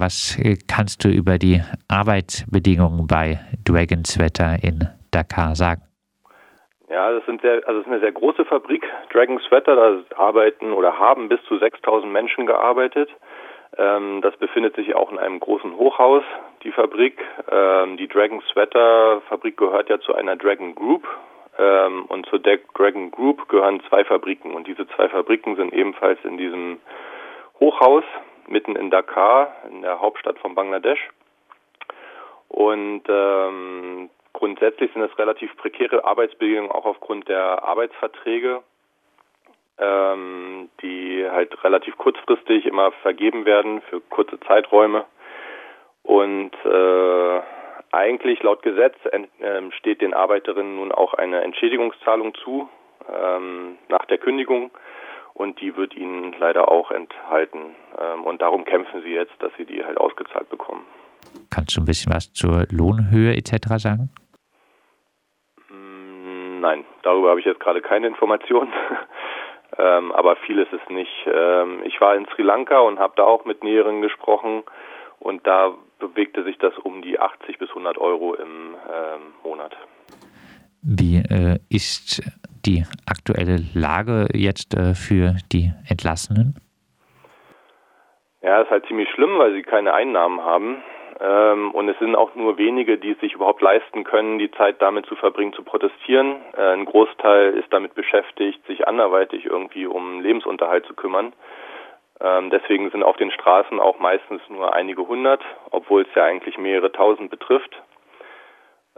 Was kannst du über die Arbeitsbedingungen bei Dragons Wetter in Dakar sagen? Ja, das sind sehr, also es ist eine sehr große Fabrik, Dragon Sweater, da arbeiten oder haben bis zu 6000 Menschen gearbeitet. Ähm, das befindet sich auch in einem großen Hochhaus, die Fabrik. Ähm, die Dragon Sweater Fabrik gehört ja zu einer Dragon Group. Ähm, und zur Dragon Group gehören zwei Fabriken. Und diese zwei Fabriken sind ebenfalls in diesem Hochhaus mitten in Dakar, in der Hauptstadt von Bangladesch. Und ähm, Grundsätzlich sind es relativ prekäre Arbeitsbedingungen, auch aufgrund der Arbeitsverträge, ähm, die halt relativ kurzfristig immer vergeben werden für kurze Zeiträume. Und äh, eigentlich laut Gesetz äh, steht den Arbeiterinnen nun auch eine Entschädigungszahlung zu ähm, nach der Kündigung und die wird ihnen leider auch enthalten. Ähm, und darum kämpfen sie jetzt, dass sie die halt ausgezahlt bekommen. Kannst du ein bisschen was zur Lohnhöhe etc. sagen? Nein, darüber habe ich jetzt gerade keine Informationen. ähm, aber viel ist es nicht. Ähm, ich war in Sri Lanka und habe da auch mit Näheren gesprochen und da bewegte sich das um die 80 bis 100 Euro im Monat. Wie äh, ist die aktuelle Lage jetzt äh, für die Entlassenen? Ja, ist halt ziemlich schlimm, weil sie keine Einnahmen haben. Ähm, und es sind auch nur wenige, die es sich überhaupt leisten können, die Zeit damit zu verbringen, zu protestieren. Äh, ein Großteil ist damit beschäftigt, sich anderweitig irgendwie um Lebensunterhalt zu kümmern. Ähm, deswegen sind auf den Straßen auch meistens nur einige hundert, obwohl es ja eigentlich mehrere tausend betrifft.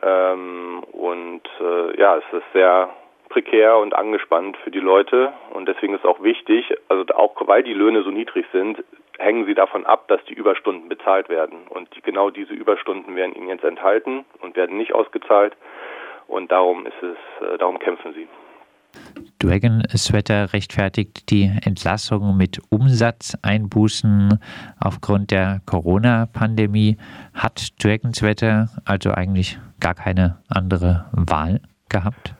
Ähm, und äh, ja, es ist sehr prekär und angespannt für die Leute und deswegen ist auch wichtig, also auch weil die Löhne so niedrig sind, hängen sie davon ab, dass die Überstunden bezahlt werden. Und die, genau diese Überstunden werden ihnen jetzt enthalten und werden nicht ausgezahlt. Und darum ist es, äh, darum kämpfen sie. Dragon Sweater rechtfertigt die Entlassung mit Umsatzeinbußen aufgrund der Corona-Pandemie. Hat Dragon Sweater also eigentlich gar keine andere Wahl gehabt?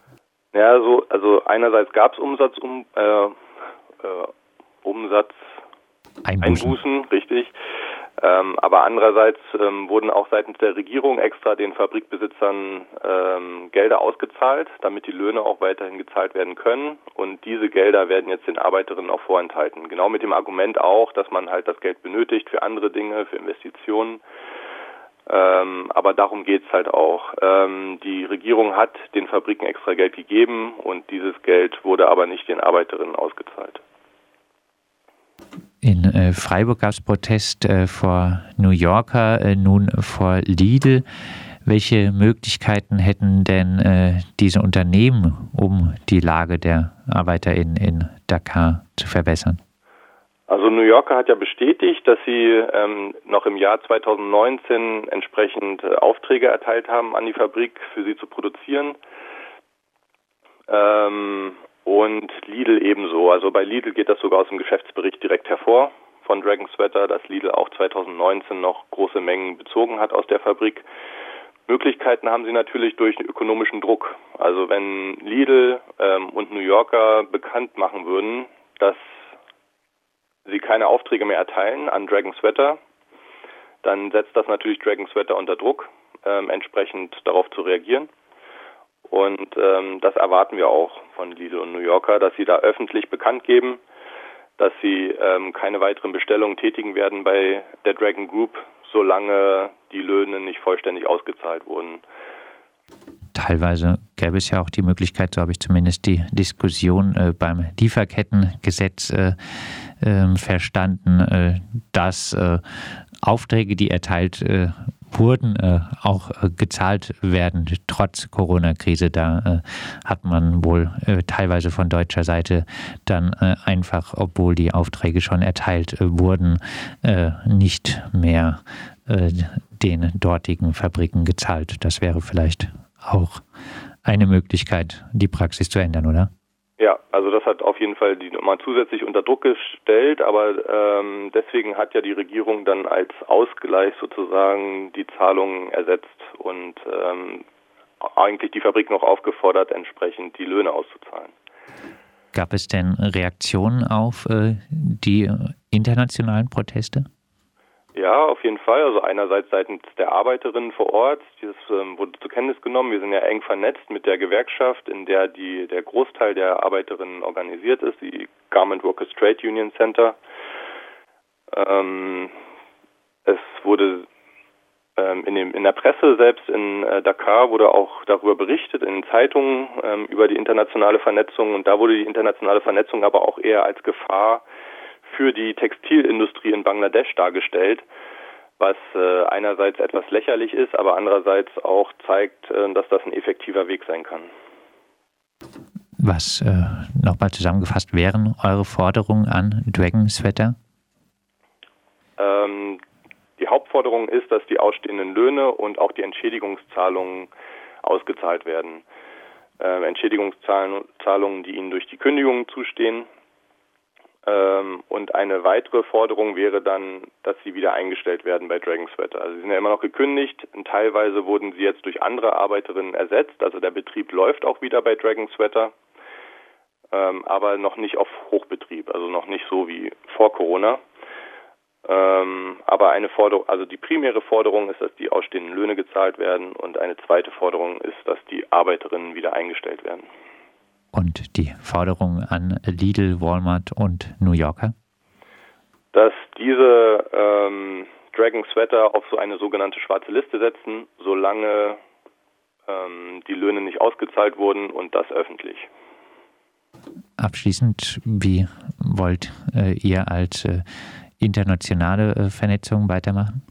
Ja, so, also einerseits gab es Umsatz, um, äh, äh, Umsatz Einbußen, Einbußen richtig. Ähm, aber andererseits ähm, wurden auch seitens der Regierung extra den Fabrikbesitzern ähm, Gelder ausgezahlt, damit die Löhne auch weiterhin gezahlt werden können. Und diese Gelder werden jetzt den Arbeiterinnen auch vorenthalten. Genau mit dem Argument auch, dass man halt das Geld benötigt für andere Dinge, für Investitionen. Ähm, aber darum geht's halt auch. Ähm, die Regierung hat den Fabriken extra Geld gegeben und dieses Geld wurde aber nicht den Arbeiterinnen ausgezahlt. In äh, Freiburg gab es Protest äh, vor New Yorker, äh, nun vor Lidl. Welche Möglichkeiten hätten denn äh, diese Unternehmen, um die Lage der ArbeiterInnen in Dakar zu verbessern? Also New Yorker hat ja bestätigt, dass sie ähm, noch im Jahr 2019 entsprechend äh, Aufträge erteilt haben an die Fabrik, für sie zu produzieren. Ähm, und Lidl ebenso. Also bei Lidl geht das sogar aus dem Geschäftsbericht direkt hervor von Dragon Sweater, dass Lidl auch 2019 noch große Mengen bezogen hat aus der Fabrik. Möglichkeiten haben sie natürlich durch ökonomischen Druck. Also wenn Lidl ähm, und New Yorker bekannt machen würden, dass sie keine Aufträge mehr erteilen an Dragon Sweater, dann setzt das natürlich Dragon Sweater unter Druck, ähm, entsprechend darauf zu reagieren. Und ähm, das erwarten wir auch von Lidl und New Yorker, dass sie da öffentlich bekannt geben, dass sie ähm, keine weiteren Bestellungen tätigen werden bei der Dragon Group, solange die Löhne nicht vollständig ausgezahlt wurden. Teilweise gäbe es ja auch die Möglichkeit, so habe ich zumindest die Diskussion äh, beim Lieferkettengesetz äh, äh, verstanden, äh, dass äh, Aufträge, die erteilt äh, wurden, äh, auch gezahlt werden, trotz Corona-Krise. Da hat man wohl teilweise von deutscher Seite dann einfach, obwohl die Aufträge schon erteilt wurden, nicht mehr den dortigen Fabriken gezahlt. Das wäre vielleicht auch eine Möglichkeit, die Praxis zu ändern, oder? Ja, also das hat auf jeden Fall die Nummer zusätzlich unter Druck gestellt, aber ähm, deswegen hat ja die Regierung dann als Ausgleich sozusagen die Zahlungen ersetzt und ähm, eigentlich die Fabrik noch aufgefordert, entsprechend die Löhne auszuzahlen. Gab es denn Reaktionen auf äh, die internationalen Proteste? Ja, auf jeden Fall. Also einerseits seitens der Arbeiterinnen vor Ort, dieses ähm, wurde zur Kenntnis genommen. Wir sind ja eng vernetzt mit der Gewerkschaft, in der die der Großteil der Arbeiterinnen organisiert ist, die Garment Workers Trade Union Center. Ähm, es wurde ähm, in, dem, in der Presse selbst in äh, Dakar wurde auch darüber berichtet, in Zeitungen ähm, über die internationale Vernetzung und da wurde die internationale Vernetzung aber auch eher als Gefahr für die Textilindustrie in Bangladesch dargestellt, was äh, einerseits etwas lächerlich ist, aber andererseits auch zeigt, äh, dass das ein effektiver Weg sein kann. Was äh, nochmal zusammengefasst wären eure Forderungen an Dragon Sweater? Ähm, die Hauptforderung ist, dass die ausstehenden Löhne und auch die Entschädigungszahlungen ausgezahlt werden. Ähm, Entschädigungszahlungen, die ihnen durch die Kündigungen zustehen, ähm, und eine weitere Forderung wäre dann, dass sie wieder eingestellt werden bei Dragon Sweater. Also sie sind ja immer noch gekündigt. Und teilweise wurden sie jetzt durch andere Arbeiterinnen ersetzt. Also der Betrieb läuft auch wieder bei Dragon Sweater, ähm, aber noch nicht auf Hochbetrieb, also noch nicht so wie vor Corona. Ähm, aber eine Forderung, also die primäre Forderung ist, dass die ausstehenden Löhne gezahlt werden und eine zweite Forderung ist, dass die Arbeiterinnen wieder eingestellt werden und die Forderung an Lidl, Walmart und New Yorker? Dass diese ähm, Dragon Sweater auf so eine sogenannte schwarze Liste setzen, solange ähm, die Löhne nicht ausgezahlt wurden und das öffentlich. Abschließend, wie wollt äh, ihr als äh, internationale äh, Vernetzung weitermachen?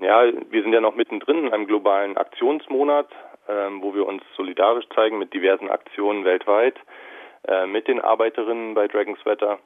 Ja, wir sind ja noch mittendrin in einem globalen Aktionsmonat ähm, wo wir uns solidarisch zeigen mit diversen Aktionen weltweit, äh, mit den Arbeiterinnen bei Dragon Sweater.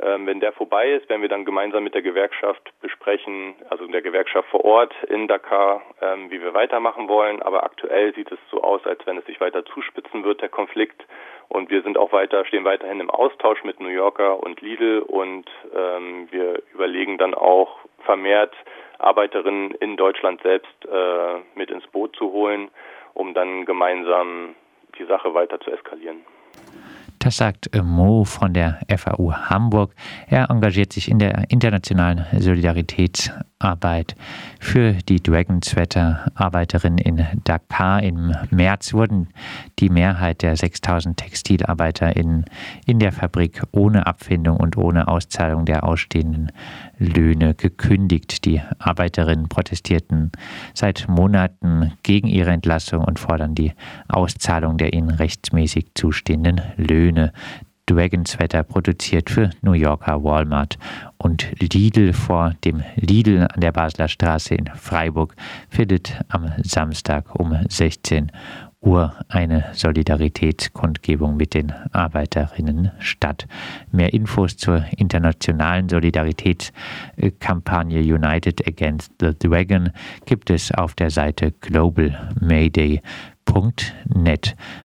Ähm, wenn der vorbei ist, werden wir dann gemeinsam mit der Gewerkschaft besprechen, also der Gewerkschaft vor Ort in Dakar, ähm, wie wir weitermachen wollen. Aber aktuell sieht es so aus, als wenn es sich weiter zuspitzen wird, der Konflikt. Und wir sind auch weiter, stehen weiterhin im Austausch mit New Yorker und Lidl und ähm, wir überlegen dann auch vermehrt Arbeiterinnen in Deutschland selbst äh, mit ins Boot zu holen um dann gemeinsam die Sache weiter zu eskalieren. Das sagt Mo von der FAU Hamburg. Er engagiert sich in der internationalen Solidaritätsarbeit für die Dragon Sweater Arbeiterinnen in Dakar. Im März wurden die Mehrheit der 6000 TextilarbeiterInnen in der Fabrik ohne Abfindung und ohne Auszahlung der ausstehenden Löhne gekündigt. Die Arbeiterinnen protestierten seit Monaten gegen ihre Entlassung und fordern die Auszahlung der ihnen rechtsmäßig zustehenden Löhne. Dragonswetter produziert für New Yorker Walmart und Lidl vor dem Lidl an der Basler Straße in Freiburg findet am Samstag um 16 Uhr eine Solidaritätskundgebung mit den Arbeiterinnen statt. Mehr Infos zur internationalen Solidaritätskampagne United Against the Dragon gibt es auf der Seite globalmayday.net.